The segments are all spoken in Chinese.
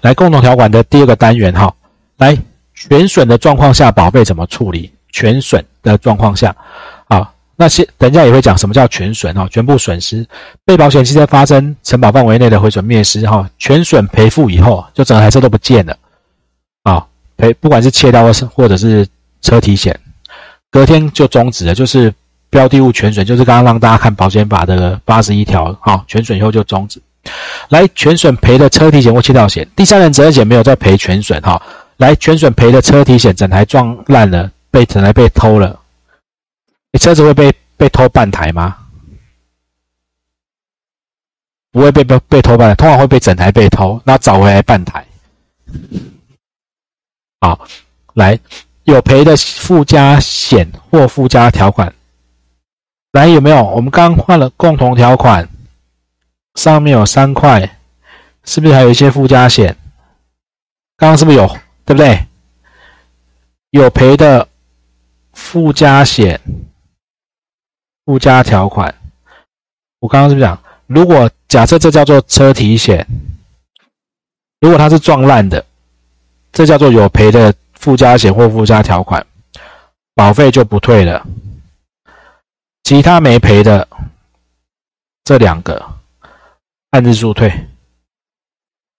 来，共同条款的第二个单元哈，来，全损的状况下，保费怎么处理？全损的状况下，啊，那些等一下也会讲什么叫全损哈，全部损失，被保险汽车发生承保范围内的毁损灭失哈，全损赔付以后，就整个台车都不见了，啊，赔不管是切刀或是或者是车体险，隔天就终止了，就是标的物全损，就是刚刚让大家看保险法的八十一条哈，全损以后就终止。来，全损赔的车体险或窃盗险，第三人责任险没有再赔全损哈。来，全损赔的车体险，整台撞烂了，被整台被偷了，你车子会被被偷半台吗？不会被被被偷半台，通常会被整台被偷，那找回来半台。好，来，有赔的附加险或附加条款，来有没有？我们刚换了共同条款。上面有三块，是不是还有一些附加险？刚刚是不是有，对不对？有赔的附加险、附加条款。我刚刚是不是讲，如果假设这叫做车体险，如果它是撞烂的，这叫做有赔的附加险或附加条款，保费就不退了。其他没赔的这两个。按日数退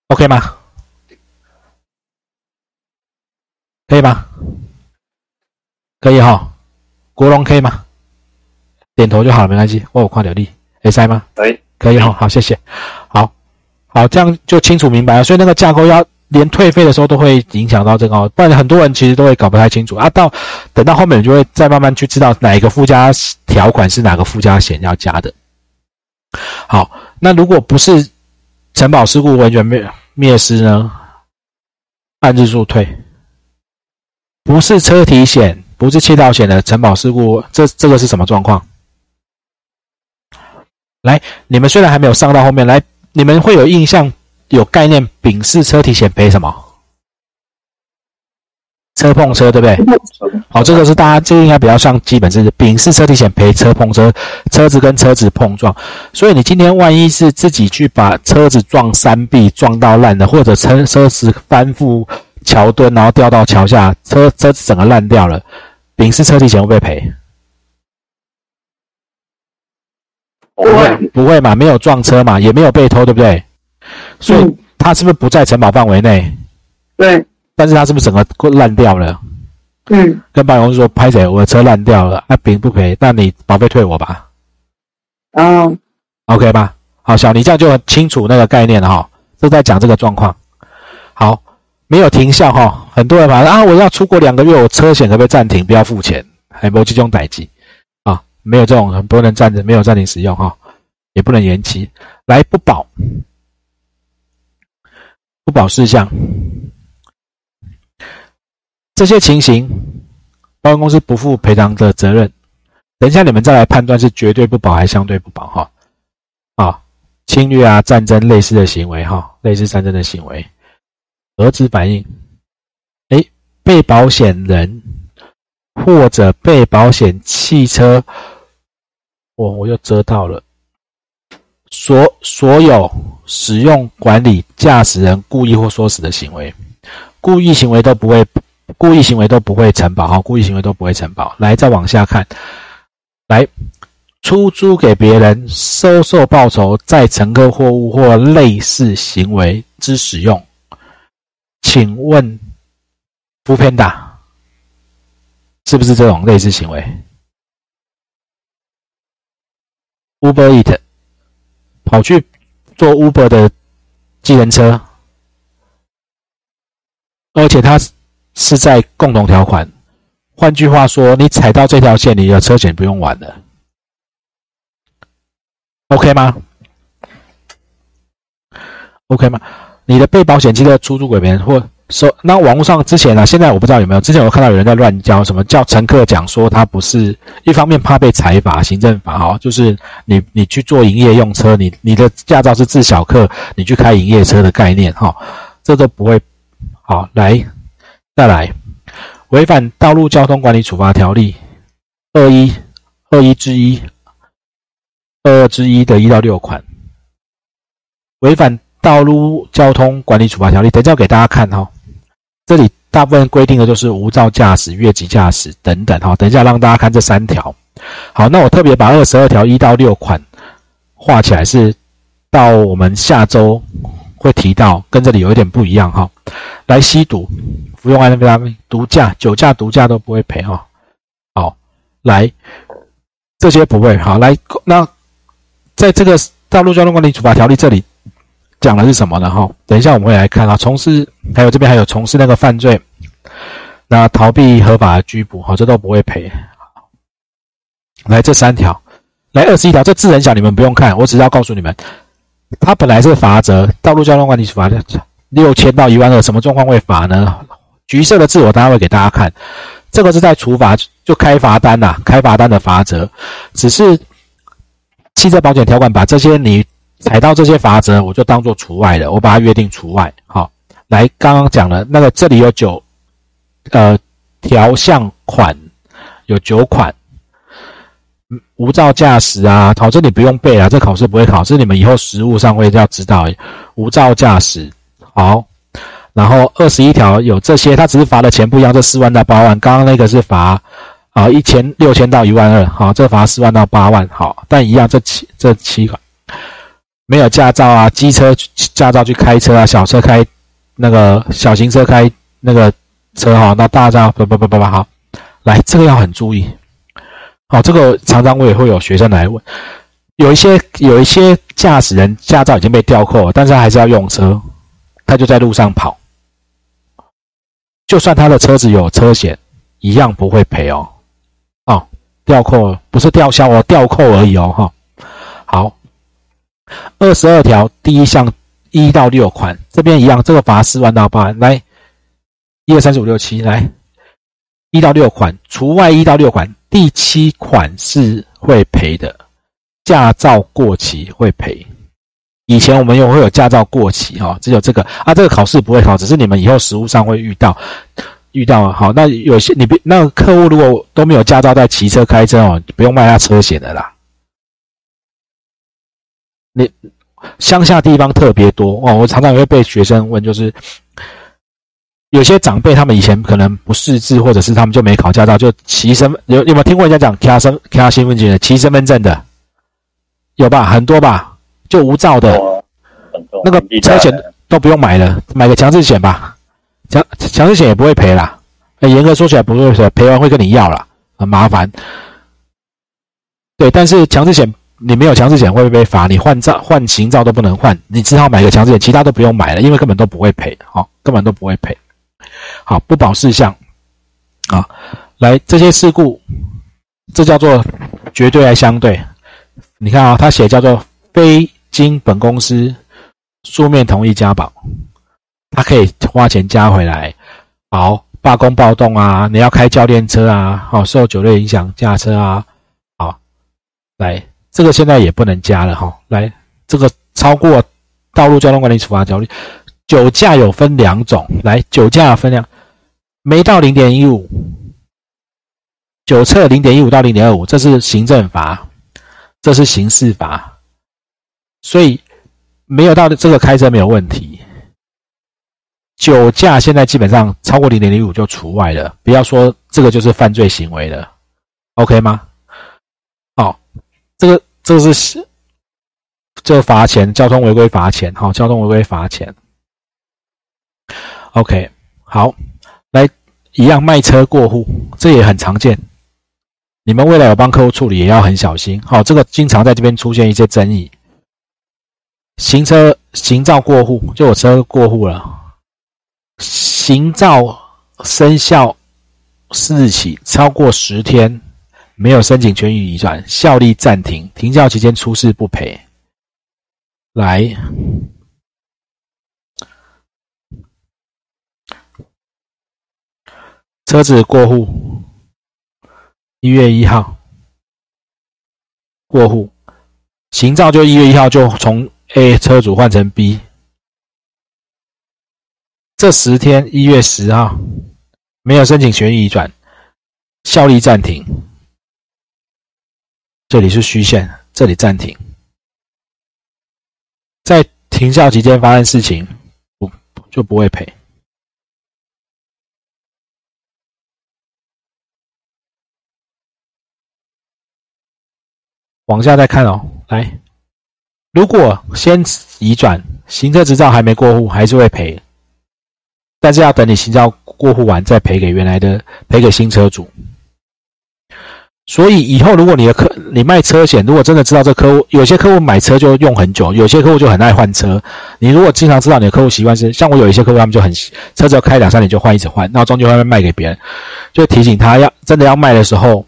，OK 吗？可以吗？可以哈，国龙可以吗？点头就好了，没关系。我有跨流力，可以塞吗？可以，可以哈。好，谢谢。好，好，这样就清楚明白了。所以那个架构要连退费的时候都会影响到这个，不然很多人其实都会搞不太清楚啊。到等到后面，你就会再慢慢去知道哪一个附加条款是哪个附加险要加的。好。那如果不是承保事故完全灭灭失呢？按日数退。不是车体险，不是窃盗险的承保事故，这这个是什么状况？来，你们虽然还没有上到后面来，你们会有印象、有概念，丙式车体险赔什么？车碰车对不对？好，这个是大家这个应该比较像基本知识丙式车体险赔车碰车，车子跟车子碰撞。所以你今天万一是自己去把车子撞山壁撞到烂的，或者车车子翻覆桥墩然后掉到桥下，车车子整个烂掉了，丙式车体险会不会赔？不会，不会嘛？没有撞车嘛，也没有被偷，对不对？所以它是不是不在承保范围内？对。但是他是不是整个烂掉了？嗯，跟保险公司说拍谁，我的车烂掉了，那赔不赔？那你保费退我吧。嗯，OK 吧？好，小尼这样就很清楚那个概念了哈。都在讲这个状况。好，没有停效哈。很多人反正啊，我要出国两个月，我车险可不可以暂停，不要付钱？还没这种待机啊？没有这种，很不能暂停，没有暂停使用哈，也不能延期。来，不保，不保事项。这些情形，保险公司不负赔偿的责任。等一下你们再来判断是绝对不保还是相对不保哈。啊，侵略啊，战争类似的行为哈，类似战争的行为，核子反应。哎，被保险人或者被保险汽车，我我又遮到了。所所有使用、管理、驾驶人故意或唆使的行为，故意行为都不会。故意行为都不会承保哈，故意行为都不会承保。来，再往下看，来，出租给别人收受报酬，在乘客货物或类似行为之使用，请问，不偏大，是不是这种类似行为？Uber Eat 跑去做 Uber 的计程车，而且他。是在共同条款，换句话说，你踩到这条线，你的车险不用玩了，OK 吗？OK 吗？你的被保险机的出租给别人，或说那网络上之前呢，现在我不知道有没有，之前我看到有人在乱教，什么叫乘客讲说他不是一方面怕被裁罚，行政法哈，就是你你去做营业用车，你你的驾照是自小客，你去开营业车的概念哈，这都不会好来。再来，违反道路交通管理处罚条例二一二一之一二二之一的一到六款，违反道路交通管理处罚条例》，等一下给大家看哈。这里大部分规定的就是无照驾驶、越级驾驶等等哈。等一下让大家看这三条。好，那我特别把二十二条一到六款画起来，是到我们下周会提到，跟这里有一点不一样哈。来吸毒、服用安非他命、毒驾、酒驾、毒驾都不会赔哈。好，来这些不会好。来，那在这个道路交通管理处罚条例这里讲的是什么呢？哈，等一下我们会来看啊。从事还有这边还有从事那个犯罪，那逃避合法的拘捕，好，这都不会赔。来这三条，来二十一条，这字很小，你们不用看，我只要告诉你们，它本来是罚则，道路交通管理处罚六千到一万二，什么状况会罚呢？橘色的字我待会给大家看，这个是在处罚，就开罚单呐，开罚单的罚则，只是汽车保险条款把这些你踩到这些罚则，我就当做除外的，我把它约定除外。好，来刚刚讲了那个，这里有九呃条项款，有九款。无照驾驶啊，好这你不用背啊，这考试不会考，是你们以后实务上会要知道。无照驾驶，好，然后二十一条有这些，他只是罚的钱不一样，这四万到八万，刚刚那个是罚啊一千六千到一万二，好，这罚四万到八万，好，但一样这七这七款没有驾照啊，机车驾照去开车啊，小车开那个小型车开那个车哈，那大家不不不不不好，来这个要很注意。好，这个常常我也会有学生来问，有一些有一些驾驶人驾照已经被吊扣了，但是他还是要用车，他就在路上跑，就算他的车子有车险，一样不会赔哦。哦，吊扣不是吊销哦，吊扣而已哦。哈，好，二十二条第一项一到六款这边一样，这个罚四万到八万。来，一二三四五六七，来一到六款除外，一到六款。第七款是会赔的，驾照过期会赔。以前我们有会有驾照过期哈，只有这个啊，这个考试不会考，只是你们以后实务上会遇到，遇到好。那有些你别那客户如果都没有驾照在骑车开车哦，不用卖他车险的啦。你乡下地方特别多哦，我常常也会被学生问，就是。有些长辈他们以前可能不识字，或者是他们就没考驾照，就骑身有有没有听过人家讲骑身骑身份证的骑身份证的？有吧，很多吧，就无照的，那个车险都不用买了，买个强制险吧，强强制险也不会赔啦。严格说起来不会赔，赔完会跟你要啦，很麻烦。对，但是强制险你没有强制险会被罚？你换照换行照都不能换，你只好买个强制险，其他都不用买了，因为根本都不会赔，好，根本都不会赔。好，不保事项，啊，来这些事故，这叫做绝对还相对？你看啊，他写叫做非经本公司书面同意加保，他可以花钱加回来。好，罢工暴动啊，你要开教练车啊，好，受酒类影响驾车啊，好，来这个现在也不能加了哈。来，这个超过道路交通管理处罚条例。酒驾有分两种，来，酒驾分量没到零点一五，酒测零点一五到零点二五，这是行政罚，这是刑事罚，所以没有到这个开车没有问题。酒驾现在基本上超过零点零五就除外了，不要说这个就是犯罪行为了，OK 吗？好，这个这个是这个罚钱，交通违规罚钱，好，交通违规罚钱。OK，好，来一样卖车过户，这也很常见。你们未来有帮客户处理，也要很小心。好，这个经常在这边出现一些争议。行车行照过户，就我车过户了，行照生效四日起超过十天，没有申请权益移转，效力暂停，停教期间出事不赔。来。车子过户，一月一号过户，行照就一月一号就从 A 车主换成 B，这十天一月十号没有申请权益移转，效力暂停，这里是虚线，这里暂停，在停效期间发生事情，不就不会赔。往下再看哦，来，如果先移转行车执照还没过户，还是会赔，但是要等你行照过户完再赔给原来的，赔给新车主。所以以后如果你的客你卖车险，如果真的知道这客户，有些客户买车就用很久，有些客户就很爱换车。你如果经常知道你的客户习惯是，像我有一些客户，他们就很车子要开两三年就换，一直换，那终究会卖给别人，就提醒他要真的要卖的时候。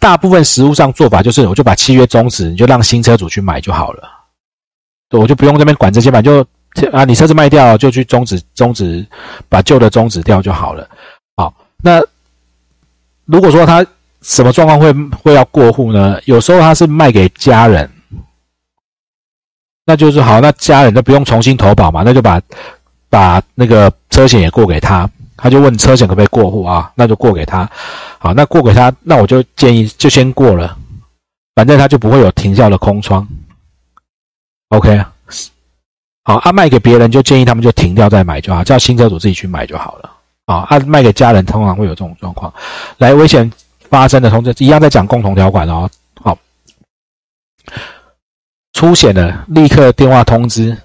大部分实物上做法就是，我就把契约终止，你就让新车主去买就好了。我就不用这边管这些嘛，就啊，你车子卖掉就去终止，终止，把旧的终止掉就好了。好，那如果说他什么状况会会要过户呢？有时候他是卖给家人，那就是好，那家人就不用重新投保嘛，那就把把那个车险也过给他。他就问车险可不可以过户啊？那就过给他，好，那过给他，那我就建议就先过了，反正他就不会有停效的空窗。OK，好，啊卖给别人就建议他们就停掉再买就好，叫新车主自己去买就好了。啊，啊卖给家人通常会有这种状况，来危险发生的通知一样在讲共同条款哦。好，出险的立刻电话通知。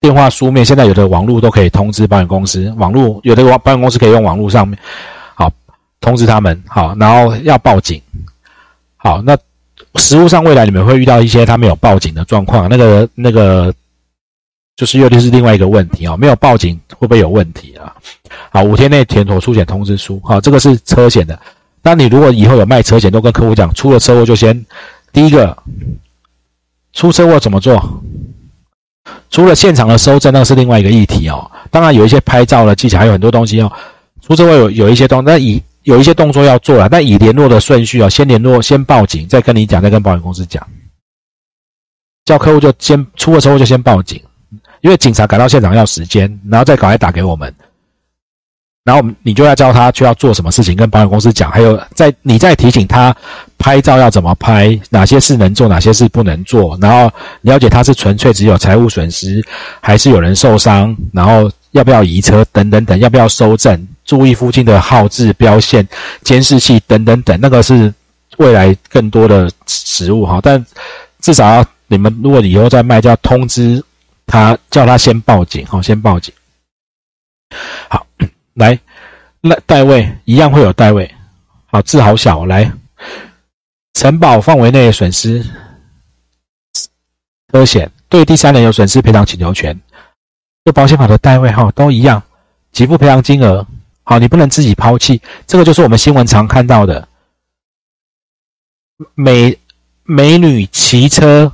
电话、书面，现在有的网络都可以通知保险公司。网络有的网保险公司可以用网络上面，好通知他们。好，然后要报警。好，那实物上未来你们会遇到一些他没有报警的状况，那个那个就是又就是另外一个问题啊。没有报警会不会有问题啊？好，五天内填妥出险通知书。好，这个是车险的。那你如果以后有卖车险，都跟客户讲，出了车祸就先第一个出车祸怎么做？除了现场的收证，那是另外一个议题哦。当然有一些拍照的技巧，还有很多东西哦。出车祸有有一些东，那以有一些动作要做了，但以联络的顺序哦，先联络，先报警，再跟你讲，再跟保险公司讲。叫客户就先出了车祸就先报警，因为警察赶到现场要时间，然后再赶快打给我们。然后你就要教他去要做什么事情，跟保险公司讲，还有在你再提醒他拍照要怎么拍，哪些事能做，哪些事不能做，然后了解他是纯粹只有财务损失，还是有人受伤，然后要不要移车等等等，要不要收证，注意附近的号志标线、监视器等等等，那个是未来更多的实物哈。但至少要你们如果以后再卖，就要通知他，叫他先报警哈，先报警。好。来，那代位一样会有代位，好字好小。来，承保范围内损失，车险对第三人有损失赔偿请求权，就保险法的代位哈都一样，给付赔偿金额。好，你不能自己抛弃，这个就是我们新闻常看到的，美美女骑车，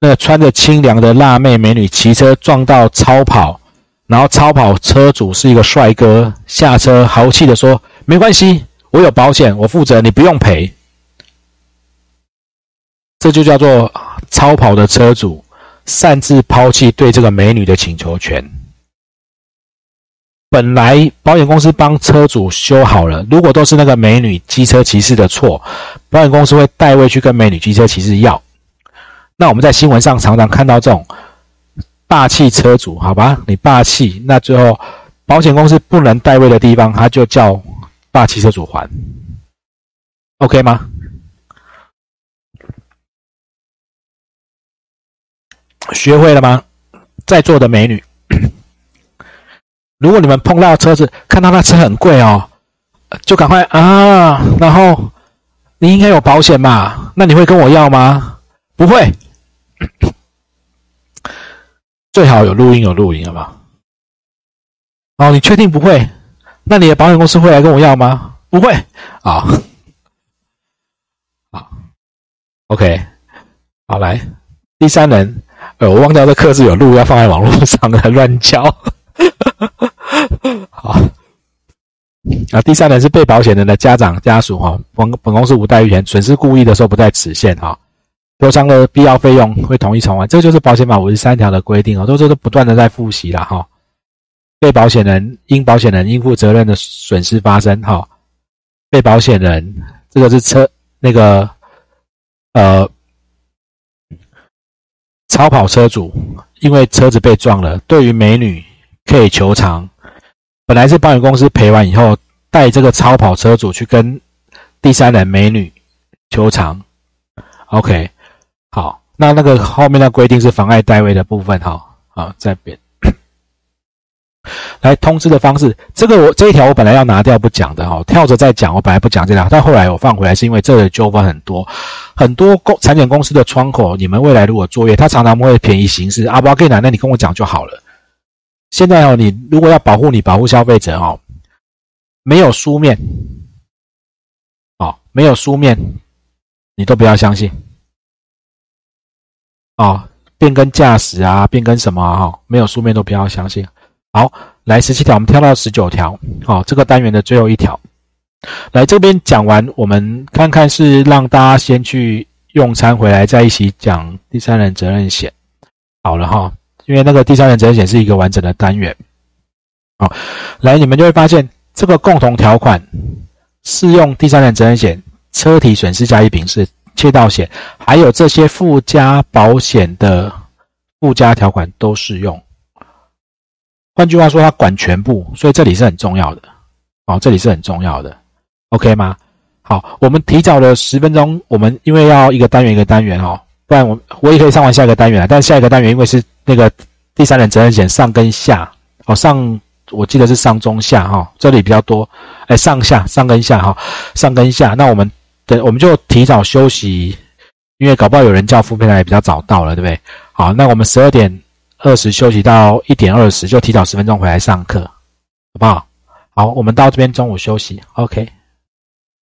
那穿着清凉的辣妹美女骑车撞到超跑。然后超跑车主是一个帅哥，下车豪气的说：“没关系，我有保险，我负责，你不用赔。”这就叫做超跑的车主擅自抛弃对这个美女的请求权。本来保险公司帮车主修好了，如果都是那个美女机车骑士的错，保险公司会代位去跟美女机车骑士要。那我们在新闻上常常看到这种。霸气车主，好吧，你霸气，那最后保险公司不能代位的地方，他就叫霸气车主还，OK 吗？学会了吗？在座的美女，如果你们碰到车子，看到那车很贵哦，就赶快啊，然后你应该有保险吧？那你会跟我要吗？不会。最好有录音，有录音，好不好？哦，你确定不会？那你的保险公司会来跟我要吗？不会啊。好，OK，好来，第三人，呃，我忘掉这课是有录，要放在网络上的 乱叫。好，啊，第三人是被保险人的家长家属哈，本本公司无代遇权，损失故意的时候不在此限哈。受伤的必要费用会统一偿还，这就是保险法五十三条的规定哦，都是都不断的在复习了哈。被保险人因保险人应负责任的损失发生哈，被保险人这个是车那个呃超跑车主因为车子被撞了，对于美女可以求偿。本来是保险公司赔完以后，带这个超跑车主去跟第三人美女求偿。OK，好，那那个后面的规定是妨碍代位的部分，哈，好，在边。来通知的方式，这个我这一条我本来要拿掉不讲的哈，跳着再讲，我本来不讲这条，但后来我放回来是因为这个纠纷很多，很多公产险公司的窗口，你们未来如果作业，他常常会便宜行事啊，不要跟你讲，那你跟我讲就好了。现在哦，你如果要保护你保护消费者哦，没有书面，哦，没有书面，你都不要相信，哦，变更驾驶啊，变更什么哈，没有书面都不要相信。好，来十七条，我们跳到十九条。好，这个单元的最后一条，来这边讲完，我们看看是让大家先去用餐回来，再一起讲第三人责任险。好了哈，因为那个第三人责任险是一个完整的单元。好，来你们就会发现，这个共同条款适用第三人责任险、车体损失加一丙式、窃盗险，还有这些附加保险的附加条款都适用。换句话说，它管全部，所以这里是很重要的，哦，这里是很重要的，OK 吗？好，我们提早了十分钟，我们因为要一个单元一个单元哦，不然我我也可以上完下一个单元了。但下一个单元因为是那个第三人责任险上跟下，哦上我记得是上中下哈，这里比较多，哎上下上跟下哈，上跟下，那我们等我们就提早休息，因为搞不好有人叫副配来也比较早到了，对不对？好，那我们十二点。二十休息到一点二十，就提早十分钟回来上课，好不好？好，我们到这边中午休息，OK。